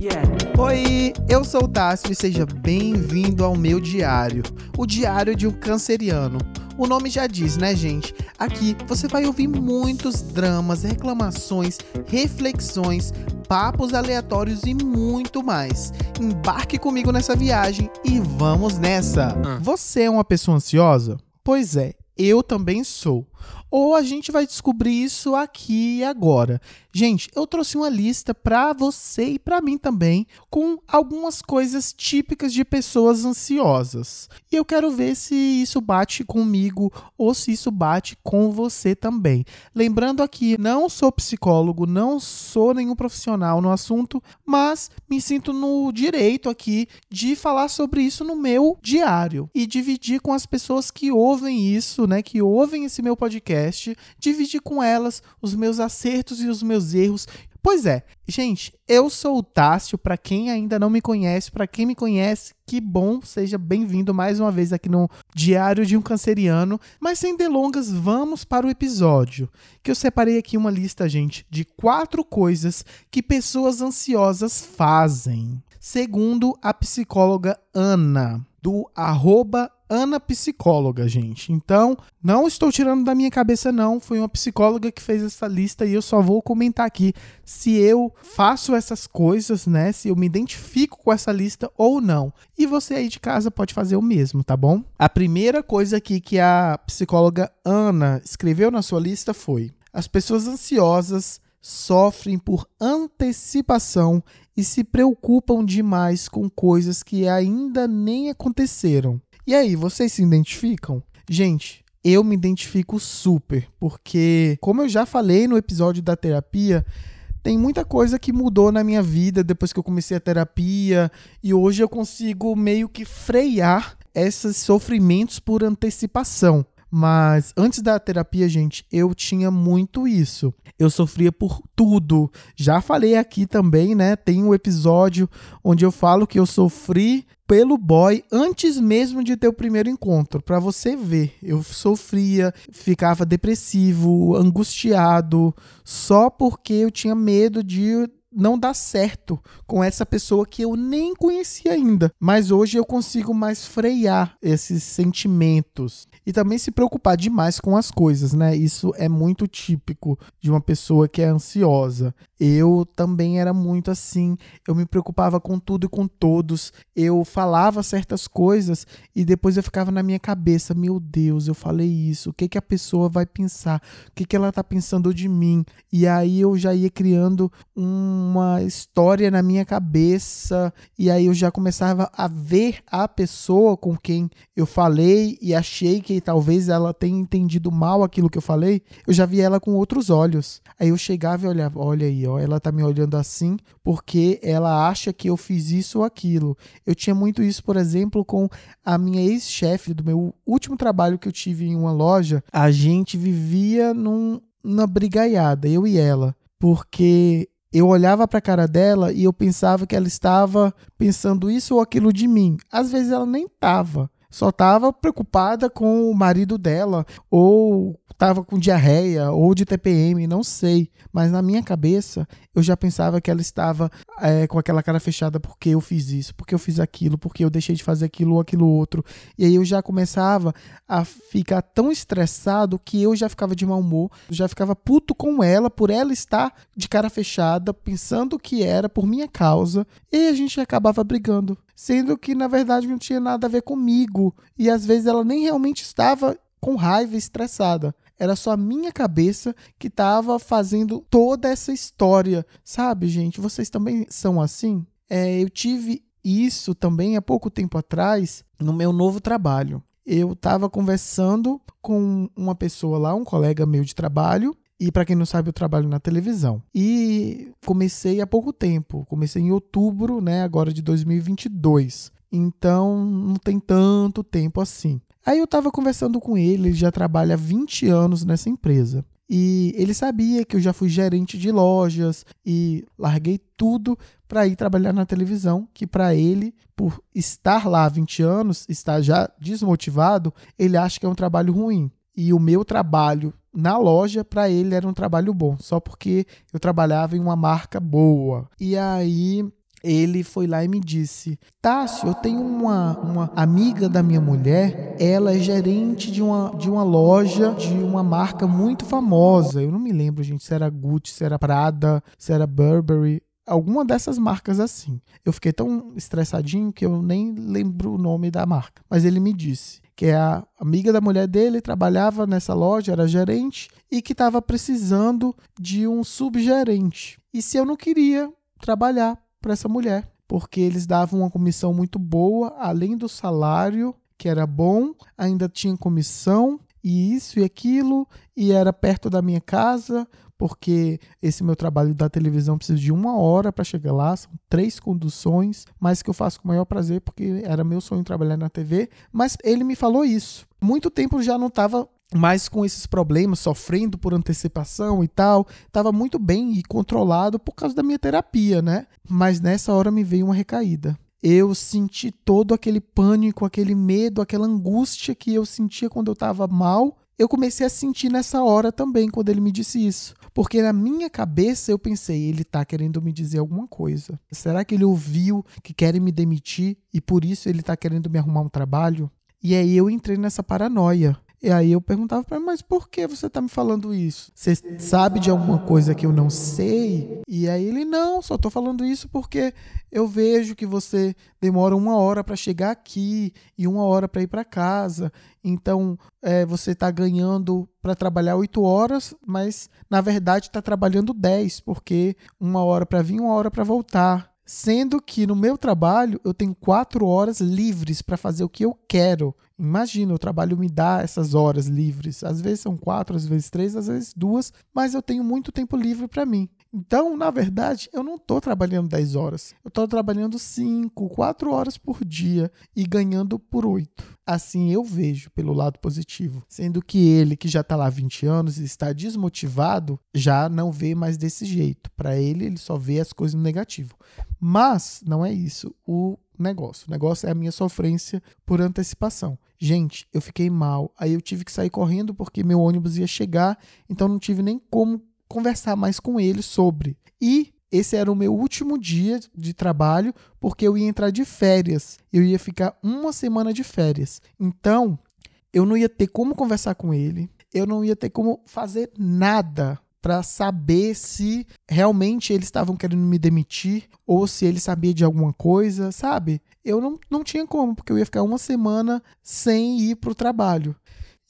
Yeah. Oi, eu sou o Tássio e seja bem-vindo ao meu diário, o diário de um canceriano. O nome já diz, né, gente? Aqui você vai ouvir muitos dramas, reclamações, reflexões, papos aleatórios e muito mais. Embarque comigo nessa viagem e vamos nessa! Você é uma pessoa ansiosa? Pois é, eu também sou. Ou a gente vai descobrir isso aqui e agora. Gente, eu trouxe uma lista para você e para mim também com algumas coisas típicas de pessoas ansiosas. E eu quero ver se isso bate comigo ou se isso bate com você também. Lembrando aqui, não sou psicólogo, não sou nenhum profissional no assunto, mas me sinto no direito aqui de falar sobre isso no meu diário e dividir com as pessoas que ouvem isso, né, que ouvem esse meu podcast, dividir com elas os meus acertos e os meus meus erros. Pois é, gente, eu sou o Tássio, para quem ainda não me conhece, para quem me conhece, que bom, seja bem-vindo mais uma vez aqui no Diário de um Canceriano. Mas sem delongas, vamos para o episódio, que eu separei aqui uma lista, gente, de quatro coisas que pessoas ansiosas fazem, segundo a psicóloga Ana, do arroba Ana Psicóloga, gente. Então, não estou tirando da minha cabeça, não. Foi uma psicóloga que fez essa lista e eu só vou comentar aqui se eu faço essas coisas, né? Se eu me identifico com essa lista ou não. E você aí de casa pode fazer o mesmo, tá bom? A primeira coisa aqui que a psicóloga Ana escreveu na sua lista foi: as pessoas ansiosas sofrem por antecipação e se preocupam demais com coisas que ainda nem aconteceram. E aí, vocês se identificam? Gente, eu me identifico super, porque, como eu já falei no episódio da terapia, tem muita coisa que mudou na minha vida depois que eu comecei a terapia e hoje eu consigo meio que frear esses sofrimentos por antecipação. Mas antes da terapia, gente, eu tinha muito isso. Eu sofria por tudo. Já falei aqui também, né? Tem um episódio onde eu falo que eu sofri pelo boy antes mesmo de ter o primeiro encontro, para você ver. Eu sofria, ficava depressivo, angustiado, só porque eu tinha medo de não dar certo com essa pessoa que eu nem conhecia ainda. Mas hoje eu consigo mais frear esses sentimentos e também se preocupar demais com as coisas, né? Isso é muito típico de uma pessoa que é ansiosa. Eu também era muito assim, eu me preocupava com tudo e com todos. Eu falava certas coisas e depois eu ficava na minha cabeça, meu Deus, eu falei isso, o que que a pessoa vai pensar? O que que ela tá pensando de mim? E aí eu já ia criando uma história na minha cabeça e aí eu já começava a ver a pessoa com quem eu falei e achei que talvez ela tenha entendido mal aquilo que eu falei, eu já vi ela com outros olhos. Aí eu chegava e olhava, olha aí, ó, ela tá me olhando assim porque ela acha que eu fiz isso ou aquilo. Eu tinha muito isso, por exemplo, com a minha ex-chefe do meu último trabalho que eu tive em uma loja. A gente vivia num, numa brigaiada, eu e ela, porque eu olhava para a cara dela e eu pensava que ela estava pensando isso ou aquilo de mim. Às vezes ela nem estava só estava preocupada com o marido dela, ou estava com diarreia, ou de TPM, não sei. Mas na minha cabeça, eu já pensava que ela estava é, com aquela cara fechada porque eu fiz isso, porque eu fiz aquilo, porque eu deixei de fazer aquilo ou aquilo outro. E aí eu já começava a ficar tão estressado que eu já ficava de mau humor, já ficava puto com ela por ela estar de cara fechada, pensando que era por minha causa, e a gente acabava brigando sendo que na verdade não tinha nada a ver comigo e às vezes ela nem realmente estava com raiva, estressada. Era só a minha cabeça que estava fazendo toda essa história, sabe, gente? Vocês também são assim? É, eu tive isso também há pouco tempo atrás no meu novo trabalho. Eu estava conversando com uma pessoa lá, um colega meu de trabalho, e para quem não sabe, eu trabalho na televisão. E comecei há pouco tempo, comecei em outubro, né, agora de 2022. Então não tem tanto tempo assim. Aí eu estava conversando com ele, ele já trabalha há 20 anos nessa empresa. E ele sabia que eu já fui gerente de lojas e larguei tudo para ir trabalhar na televisão, que para ele, por estar lá há 20 anos, estar já desmotivado, ele acha que é um trabalho ruim. E o meu trabalho na loja, para ele era um trabalho bom, só porque eu trabalhava em uma marca boa. E aí ele foi lá e me disse: Tássio, eu tenho uma, uma amiga da minha mulher, ela é gerente de uma, de uma loja de uma marca muito famosa. Eu não me lembro, gente, se era Gucci, se era Prada, se era Burberry alguma dessas marcas assim. Eu fiquei tão estressadinho que eu nem lembro o nome da marca. Mas ele me disse que é a amiga da mulher dele trabalhava nessa loja, era gerente e que estava precisando de um subgerente. E se eu não queria trabalhar para essa mulher, porque eles davam uma comissão muito boa, além do salário que era bom, ainda tinha comissão e isso e aquilo, e era perto da minha casa, porque esse meu trabalho da televisão precisa de uma hora para chegar lá, são três conduções, mas que eu faço com o maior prazer, porque era meu sonho trabalhar na TV. Mas ele me falou isso. Muito tempo já não estava mais com esses problemas, sofrendo por antecipação e tal. Estava muito bem e controlado por causa da minha terapia, né? Mas nessa hora me veio uma recaída. Eu senti todo aquele pânico, aquele medo, aquela angústia que eu sentia quando eu estava mal. Eu comecei a sentir nessa hora também, quando ele me disse isso. Porque na minha cabeça eu pensei, ele está querendo me dizer alguma coisa. Será que ele ouviu que querem me demitir e por isso ele está querendo me arrumar um trabalho? E aí eu entrei nessa paranoia. E aí eu perguntava para ele, mas por que você está me falando isso? Você sabe de alguma coisa que eu não sei? E aí ele, não, só estou falando isso porque eu vejo que você demora uma hora para chegar aqui e uma hora para ir para casa. Então é, você está ganhando para trabalhar oito horas, mas na verdade está trabalhando dez, porque uma hora para vir, uma hora para voltar. Sendo que no meu trabalho eu tenho quatro horas livres para fazer o que eu quero. Imagina, o trabalho me dá essas horas livres. Às vezes são quatro, às vezes três, às vezes duas, mas eu tenho muito tempo livre para mim. Então, na verdade, eu não estou trabalhando 10 horas. Eu estou trabalhando 5, 4 horas por dia e ganhando por 8. Assim eu vejo pelo lado positivo. Sendo que ele, que já está lá há 20 anos e está desmotivado, já não vê mais desse jeito. Para ele, ele só vê as coisas no negativo. Mas não é isso o negócio. O negócio é a minha sofrência por antecipação. Gente, eu fiquei mal. Aí eu tive que sair correndo porque meu ônibus ia chegar, então não tive nem como conversar mais com ele sobre. E esse era o meu último dia de trabalho, porque eu ia entrar de férias. Eu ia ficar uma semana de férias. Então, eu não ia ter como conversar com ele, eu não ia ter como fazer nada para saber se realmente eles estavam querendo me demitir ou se ele sabia de alguma coisa, sabe? Eu não, não tinha como, porque eu ia ficar uma semana sem ir para o trabalho.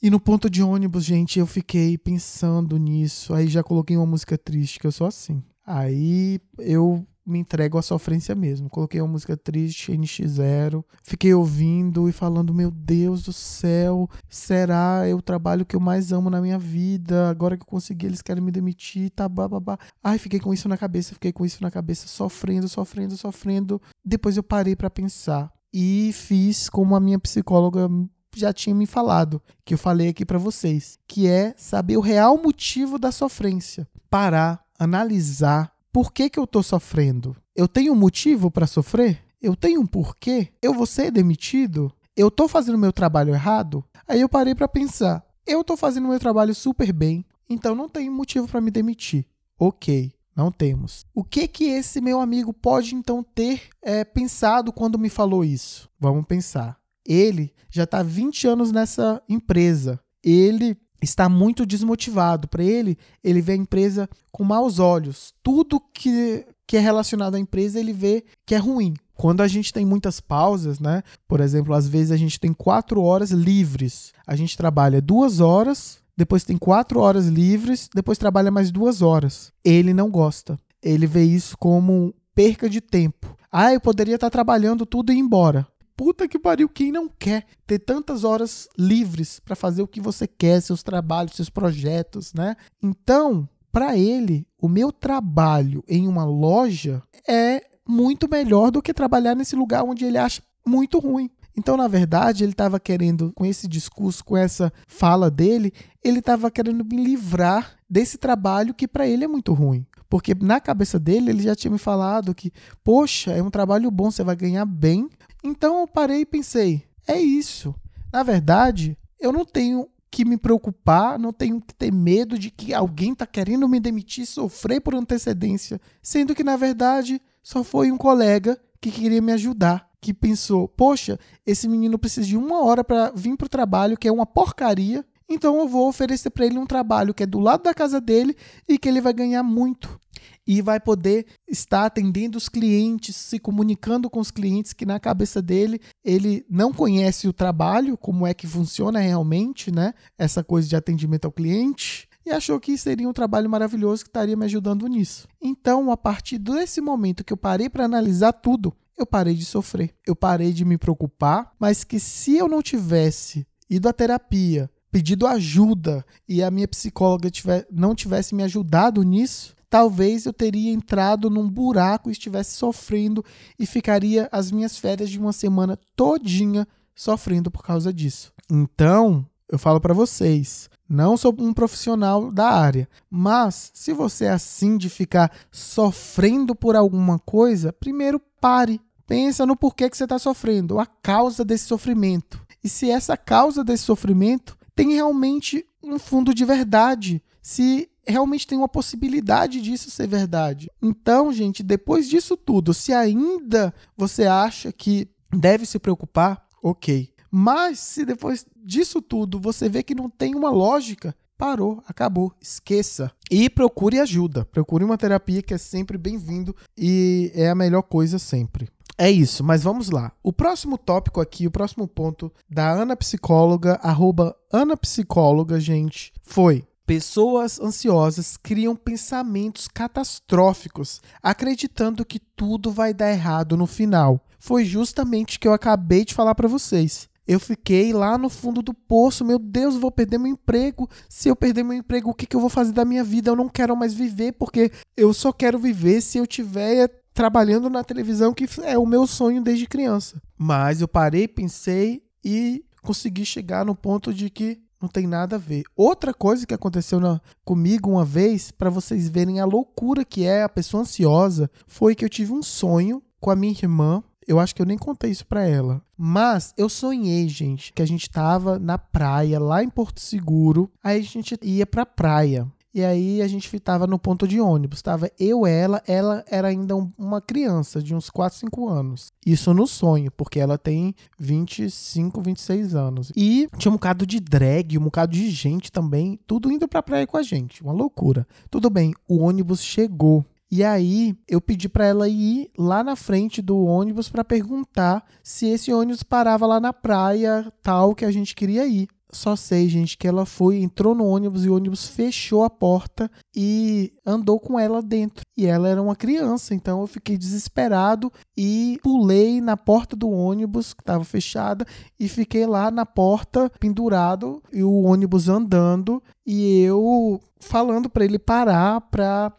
E no ponto de ônibus, gente, eu fiquei pensando nisso. Aí já coloquei uma música triste, que eu sou assim. Aí eu me entrego à sofrência mesmo. Coloquei uma música triste, NX0. Fiquei ouvindo e falando: Meu Deus do céu, será é o trabalho que eu mais amo na minha vida? Agora que eu consegui, eles querem me demitir, tá babá. Ai, fiquei com isso na cabeça, fiquei com isso na cabeça, sofrendo, sofrendo, sofrendo. Depois eu parei para pensar e fiz como a minha psicóloga já tinha me falado, que eu falei aqui para vocês, que é saber o real motivo da sofrência. Parar, analisar por que, que eu estou sofrendo. Eu tenho um motivo para sofrer? Eu tenho um porquê? Eu vou ser demitido? Eu estou fazendo meu trabalho errado? Aí eu parei para pensar. Eu estou fazendo meu trabalho super bem, então não tenho motivo para me demitir. Ok, não temos. O que que esse meu amigo pode então ter é, pensado quando me falou isso? Vamos pensar. Ele já está 20 anos nessa empresa. Ele está muito desmotivado. Para ele, ele vê a empresa com maus olhos. Tudo que, que é relacionado à empresa, ele vê que é ruim. Quando a gente tem muitas pausas, né? Por exemplo, às vezes a gente tem quatro horas livres. A gente trabalha duas horas, depois tem quatro horas livres, depois trabalha mais duas horas. Ele não gosta. Ele vê isso como perca de tempo. Ah, eu poderia estar trabalhando tudo e ir embora puta que pariu, quem não quer ter tantas horas livres para fazer o que você quer, seus trabalhos, seus projetos, né? Então, para ele, o meu trabalho em uma loja é muito melhor do que trabalhar nesse lugar onde ele acha muito ruim. Então, na verdade, ele estava querendo, com esse discurso, com essa fala dele, ele estava querendo me livrar desse trabalho que para ele é muito ruim. Porque na cabeça dele, ele já tinha me falado que, poxa, é um trabalho bom, você vai ganhar bem, então eu parei e pensei: é isso. Na verdade, eu não tenho que me preocupar, não tenho que ter medo de que alguém está querendo me demitir, sofrer por antecedência, sendo que na verdade só foi um colega que queria me ajudar, que pensou: poxa, esse menino precisa de uma hora para vir para o trabalho, que é uma porcaria. Então eu vou oferecer para ele um trabalho que é do lado da casa dele e que ele vai ganhar muito e vai poder estar atendendo os clientes, se comunicando com os clientes que na cabeça dele ele não conhece o trabalho, como é que funciona realmente, né? Essa coisa de atendimento ao cliente e achou que seria um trabalho maravilhoso que estaria me ajudando nisso. Então, a partir desse momento que eu parei para analisar tudo, eu parei de sofrer, eu parei de me preocupar, mas que se eu não tivesse ido à terapia, pedido ajuda e a minha psicóloga tiver, não tivesse me ajudado nisso, talvez eu teria entrado num buraco e estivesse sofrendo e ficaria as minhas férias de uma semana todinha sofrendo por causa disso. Então, eu falo para vocês, não sou um profissional da área, mas se você é assim de ficar sofrendo por alguma coisa, primeiro pare, pensa no porquê que você está sofrendo, a causa desse sofrimento. E se essa causa desse sofrimento tem realmente um fundo de verdade, se realmente tem uma possibilidade disso ser verdade. Então, gente, depois disso tudo, se ainda você acha que deve se preocupar, ok. Mas se depois disso tudo você vê que não tem uma lógica, parou, acabou, esqueça. E procure ajuda. Procure uma terapia que é sempre bem-vindo e é a melhor coisa sempre. É isso, mas vamos lá. O próximo tópico aqui, o próximo ponto da Ana Psicóloga, arroba Ana Psicóloga, gente, foi Pessoas ansiosas criam pensamentos catastróficos, acreditando que tudo vai dar errado no final. Foi justamente o que eu acabei de falar para vocês. Eu fiquei lá no fundo do poço, meu Deus, vou perder meu emprego. Se eu perder meu emprego, o que, que eu vou fazer da minha vida? Eu não quero mais viver, porque eu só quero viver se eu tiver trabalhando na televisão, que é o meu sonho desde criança. Mas eu parei, pensei e consegui chegar no ponto de que não tem nada a ver. Outra coisa que aconteceu na, comigo uma vez, para vocês verem a loucura que é a pessoa ansiosa, foi que eu tive um sonho com a minha irmã eu acho que eu nem contei isso para ela. Mas eu sonhei, gente, que a gente tava na praia, lá em Porto Seguro. Aí a gente ia pra praia. E aí a gente tava no ponto de ônibus. Tava eu, ela, ela era ainda um, uma criança de uns 4, 5 anos. Isso no sonho, porque ela tem 25, 26 anos. E tinha um bocado de drag, um bocado de gente também, tudo indo pra praia com a gente. Uma loucura. Tudo bem, o ônibus chegou. E aí eu pedi para ela ir lá na frente do ônibus para perguntar se esse ônibus parava lá na praia tal que a gente queria ir. Só sei, gente, que ela foi, entrou no ônibus e o ônibus fechou a porta e andou com ela dentro. E ela era uma criança, então eu fiquei desesperado e pulei na porta do ônibus que estava fechada e fiquei lá na porta pendurado e o ônibus andando e eu falando para ele parar para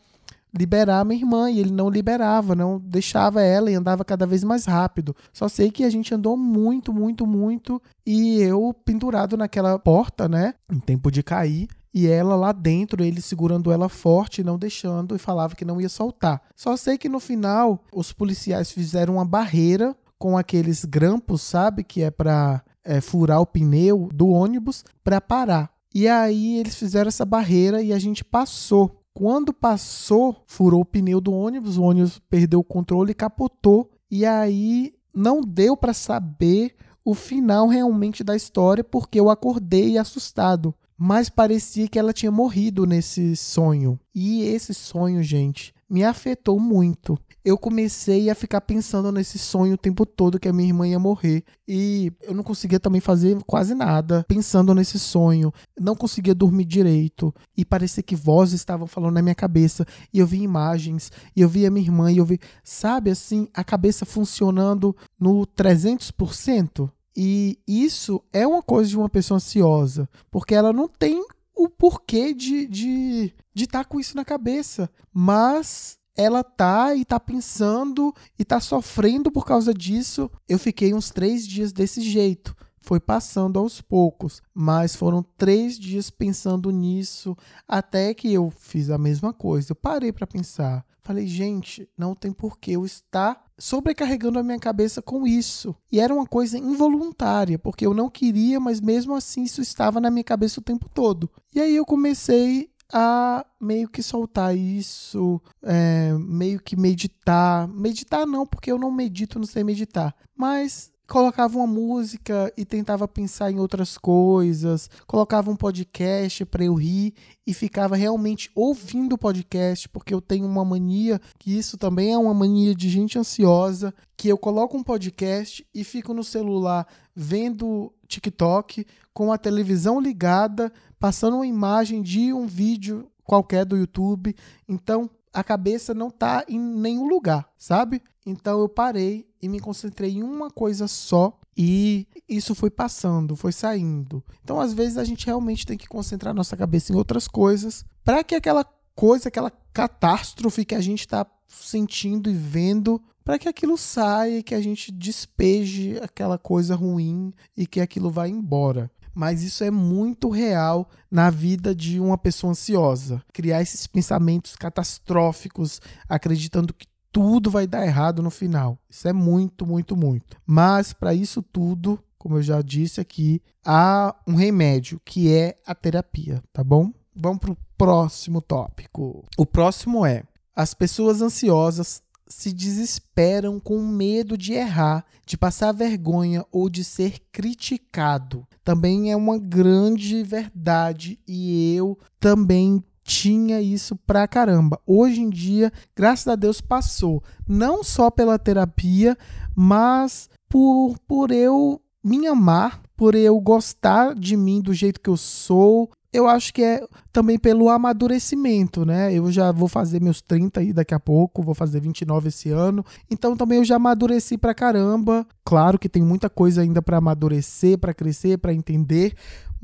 liberar minha irmã e ele não liberava, não deixava ela e andava cada vez mais rápido. Só sei que a gente andou muito, muito, muito e eu pendurado naquela porta, né, em tempo de cair. E ela lá dentro, ele segurando ela forte, não deixando, e falava que não ia soltar. Só sei que no final, os policiais fizeram uma barreira com aqueles grampos, sabe? Que é para é, furar o pneu do ônibus para parar. E aí eles fizeram essa barreira e a gente passou. Quando passou, furou o pneu do ônibus, o ônibus perdeu o controle e capotou. E aí não deu para saber o final realmente da história porque eu acordei assustado. Mas parecia que ela tinha morrido nesse sonho. E esse sonho, gente, me afetou muito eu comecei a ficar pensando nesse sonho o tempo todo que a minha irmã ia morrer. E eu não conseguia também fazer quase nada pensando nesse sonho. Não conseguia dormir direito. E parecia que vozes estavam falando na minha cabeça. E eu vi imagens. E eu vi a minha irmã. E eu vi, sabe assim, a cabeça funcionando no 300%. E isso é uma coisa de uma pessoa ansiosa. Porque ela não tem o porquê de estar de, de tá com isso na cabeça. Mas ela tá e tá pensando e tá sofrendo por causa disso. Eu fiquei uns três dias desse jeito. Foi passando aos poucos, mas foram três dias pensando nisso, até que eu fiz a mesma coisa. Eu parei para pensar. Falei, gente, não tem porquê eu estar sobrecarregando a minha cabeça com isso. E era uma coisa involuntária, porque eu não queria, mas mesmo assim isso estava na minha cabeça o tempo todo. E aí eu comecei a meio que soltar isso, é, meio que meditar. Meditar não, porque eu não medito, não sei meditar. Mas colocava uma música e tentava pensar em outras coisas, colocava um podcast para eu rir e ficava realmente ouvindo o podcast, porque eu tenho uma mania, que isso também é uma mania de gente ansiosa, que eu coloco um podcast e fico no celular vendo TikTok com a televisão ligada, passando uma imagem de um vídeo qualquer do YouTube. Então, a cabeça não tá em nenhum lugar, sabe? Então eu parei e me concentrei em uma coisa só e isso foi passando, foi saindo. Então às vezes a gente realmente tem que concentrar nossa cabeça em outras coisas para que aquela coisa, aquela catástrofe que a gente está sentindo e vendo, para que aquilo saia que a gente despeje aquela coisa ruim e que aquilo vá embora mas isso é muito real na vida de uma pessoa ansiosa. Criar esses pensamentos catastróficos, acreditando que tudo vai dar errado no final. Isso é muito, muito, muito. Mas para isso tudo, como eu já disse aqui, há um remédio que é a terapia, tá bom? Vamos para o próximo tópico. O próximo é: as pessoas ansiosas se desesperam com medo de errar, de passar vergonha ou de ser criticado. Também é uma grande verdade e eu também tinha isso pra caramba. Hoje em dia, graças a Deus, passou. Não só pela terapia, mas por, por eu me amar, por eu gostar de mim do jeito que eu sou, eu acho que é também pelo amadurecimento, né? Eu já vou fazer meus 30 aí daqui a pouco, vou fazer 29 esse ano. Então também eu já amadureci pra caramba. Claro que tem muita coisa ainda para amadurecer, para crescer, para entender,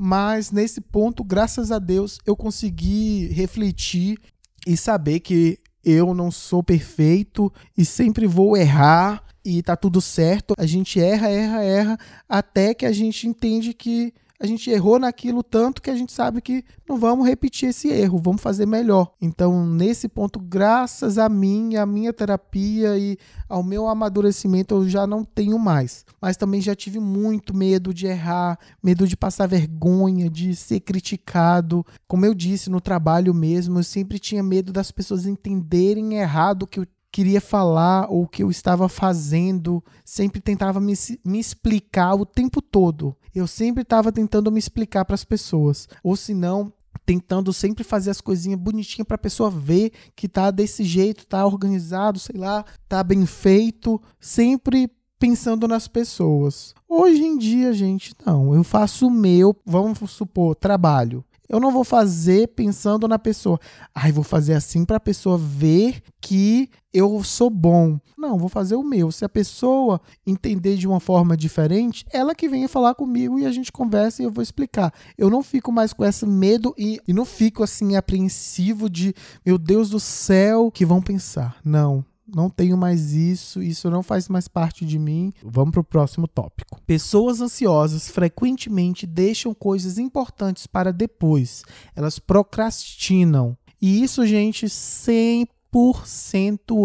mas nesse ponto, graças a Deus, eu consegui refletir e saber que eu não sou perfeito e sempre vou errar e tá tudo certo. A gente erra, erra, erra até que a gente entende que a gente errou naquilo tanto que a gente sabe que não vamos repetir esse erro, vamos fazer melhor. Então, nesse ponto, graças a mim, a minha terapia e ao meu amadurecimento, eu já não tenho mais. Mas também já tive muito medo de errar, medo de passar vergonha, de ser criticado. Como eu disse no trabalho mesmo, eu sempre tinha medo das pessoas entenderem errado o que eu queria falar ou o que eu estava fazendo, sempre tentava me, me explicar o tempo todo. Eu sempre estava tentando me explicar para as pessoas, ou se não, tentando sempre fazer as coisinhas bonitinhas para a pessoa ver que tá desse jeito, tá organizado, sei lá, tá bem feito, sempre pensando nas pessoas. Hoje em dia, gente, não, eu faço o meu, vamos supor, trabalho. Eu não vou fazer pensando na pessoa. Ai, vou fazer assim para a pessoa ver que eu sou bom. Não, vou fazer o meu. Se a pessoa entender de uma forma diferente, ela que venha falar comigo e a gente conversa e eu vou explicar. Eu não fico mais com esse medo e, e não fico assim apreensivo de, meu Deus do céu, que vão pensar. Não, não tenho mais isso, isso não faz mais parte de mim. Vamos para o próximo tópico. Pessoas ansiosas frequentemente deixam coisas importantes para depois. Elas procrastinam. E isso, gente, 100%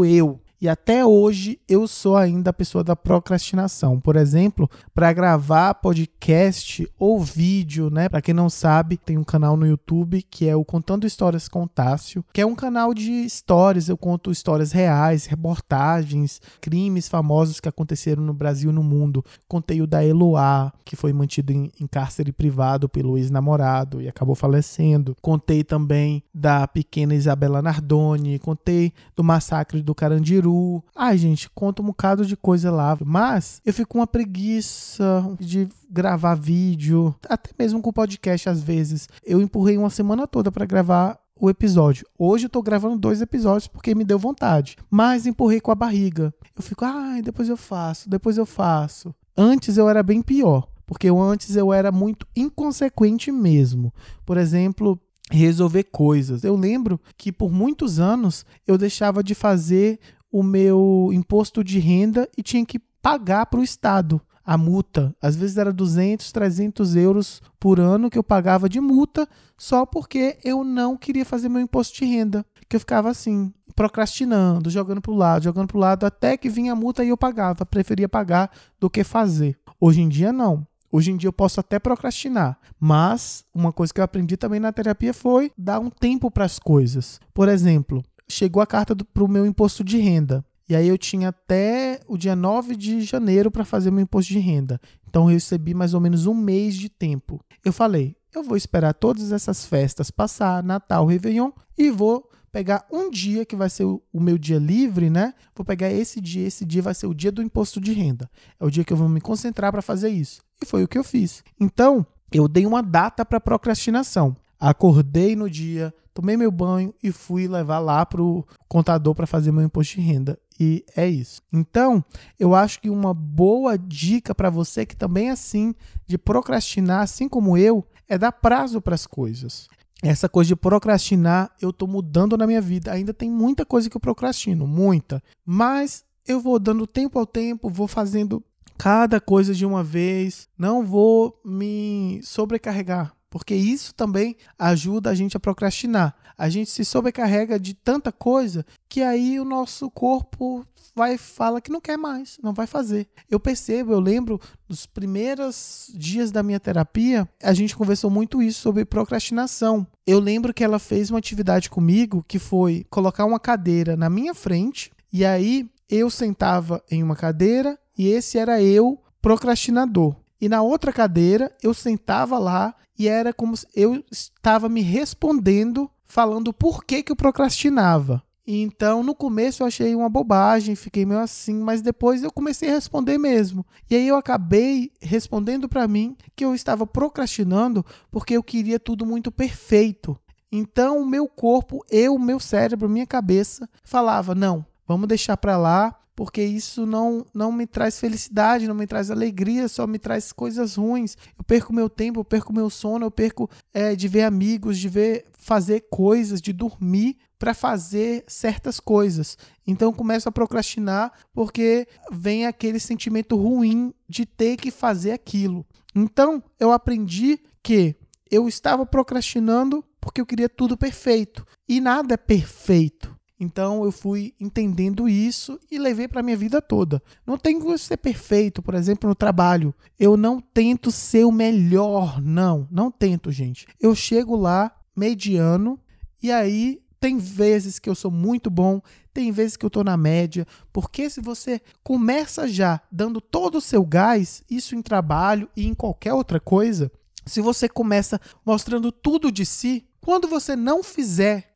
eu. E até hoje eu sou ainda a pessoa da procrastinação. Por exemplo, para gravar podcast ou vídeo, né? Para quem não sabe, tem um canal no YouTube que é o Contando Histórias com Tássio, que é um canal de histórias. Eu conto histórias reais, reportagens, crimes famosos que aconteceram no Brasil e no mundo. Contei o da Eloá, que foi mantido em, em cárcere privado pelo ex-namorado e acabou falecendo. Contei também da pequena Isabela Nardoni. Contei do massacre do Carandiru Ai, gente, conta um bocado de coisa lá. Mas eu fico com uma preguiça de gravar vídeo, até mesmo com podcast às vezes. Eu empurrei uma semana toda para gravar o episódio. Hoje eu tô gravando dois episódios porque me deu vontade, mas empurrei com a barriga. Eu fico, ai, depois eu faço, depois eu faço. Antes eu era bem pior, porque eu, antes eu era muito inconsequente mesmo. Por exemplo, resolver coisas. Eu lembro que por muitos anos eu deixava de fazer o meu imposto de renda e tinha que pagar para o Estado a multa. Às vezes era 200, 300 euros por ano que eu pagava de multa só porque eu não queria fazer meu imposto de renda. Que eu ficava assim, procrastinando, jogando para o lado, jogando para o lado, até que vinha a multa e eu pagava. Preferia pagar do que fazer. Hoje em dia, não. Hoje em dia eu posso até procrastinar, mas uma coisa que eu aprendi também na terapia foi dar um tempo para as coisas. Por exemplo, chegou a carta para o meu imposto de renda. E aí eu tinha até o dia 9 de janeiro para fazer meu imposto de renda. Então eu recebi mais ou menos um mês de tempo. Eu falei, eu vou esperar todas essas festas passar, Natal, Réveillon, e vou pegar um dia que vai ser o, meu dia livre, né? Vou pegar esse dia, esse dia vai ser o dia do imposto de renda. É o dia que eu vou me concentrar para fazer isso. E foi o que eu fiz. Então, eu dei uma data para procrastinação. Acordei no dia, tomei meu banho e fui levar lá pro contador para fazer meu imposto de renda. E é isso. Então, eu acho que uma boa dica para você que também é assim de procrastinar, assim como eu, é dar prazo para as coisas essa coisa de procrastinar, eu tô mudando na minha vida. Ainda tem muita coisa que eu procrastino, muita. Mas eu vou dando tempo ao tempo, vou fazendo cada coisa de uma vez, não vou me sobrecarregar, porque isso também ajuda a gente a procrastinar. A gente se sobrecarrega de tanta coisa que aí o nosso corpo vai fala que não quer mais, não vai fazer. Eu percebo, eu lembro dos primeiros dias da minha terapia, a gente conversou muito isso sobre procrastinação. Eu lembro que ela fez uma atividade comigo que foi colocar uma cadeira na minha frente e aí eu sentava em uma cadeira e esse era eu procrastinador. E na outra cadeira eu sentava lá e era como se eu estava me respondendo falando por que, que eu procrastinava. Então, no começo eu achei uma bobagem, fiquei meio assim, mas depois eu comecei a responder mesmo. E aí eu acabei respondendo para mim que eu estava procrastinando porque eu queria tudo muito perfeito. Então, o meu corpo, eu, meu cérebro, minha cabeça falava: "Não, vamos deixar para lá, porque isso não, não me traz felicidade, não me traz alegria, só me traz coisas ruins. Eu perco meu tempo, eu perco meu sono, eu perco é, de ver amigos, de ver fazer coisas, de dormir para fazer certas coisas. Então eu começo a procrastinar porque vem aquele sentimento ruim de ter que fazer aquilo. Então eu aprendi que eu estava procrastinando porque eu queria tudo perfeito e nada é perfeito. Então eu fui entendendo isso e levei para minha vida toda. Não tem que ser perfeito, por exemplo, no trabalho. Eu não tento ser o melhor, não, não tento, gente. Eu chego lá mediano e aí tem vezes que eu sou muito bom, tem vezes que eu estou na média, porque se você começa já dando todo o seu gás, isso em trabalho e em qualquer outra coisa, se você começa mostrando tudo de si, quando você não fizer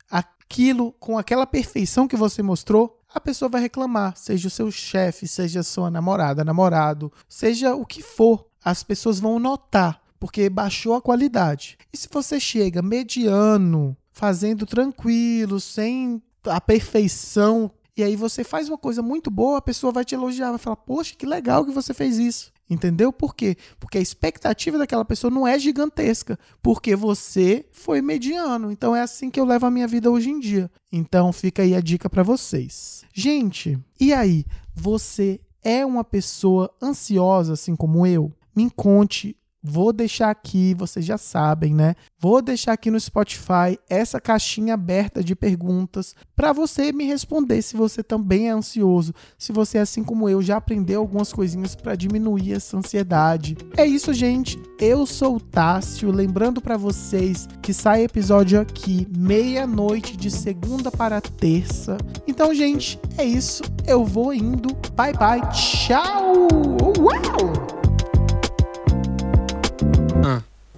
aquilo com aquela perfeição que você mostrou, a pessoa vai reclamar, seja o seu chefe, seja a sua namorada, namorado, seja o que for, as pessoas vão notar, porque baixou a qualidade. E se você chega mediano, fazendo tranquilo, sem a perfeição. E aí você faz uma coisa muito boa, a pessoa vai te elogiar, vai falar: "Poxa, que legal que você fez isso". Entendeu por quê? Porque a expectativa daquela pessoa não é gigantesca, porque você foi mediano. Então é assim que eu levo a minha vida hoje em dia. Então fica aí a dica para vocês. Gente, e aí, você é uma pessoa ansiosa assim como eu? Me conte Vou deixar aqui, vocês já sabem, né? Vou deixar aqui no Spotify essa caixinha aberta de perguntas para você me responder se você também é ansioso, se você, assim como eu, já aprendeu algumas coisinhas para diminuir essa ansiedade. É isso, gente. Eu sou o Tássio, lembrando para vocês que sai episódio aqui meia-noite de segunda para terça. Então, gente, é isso. Eu vou indo. Bye bye. Tchau. Uau! Ah.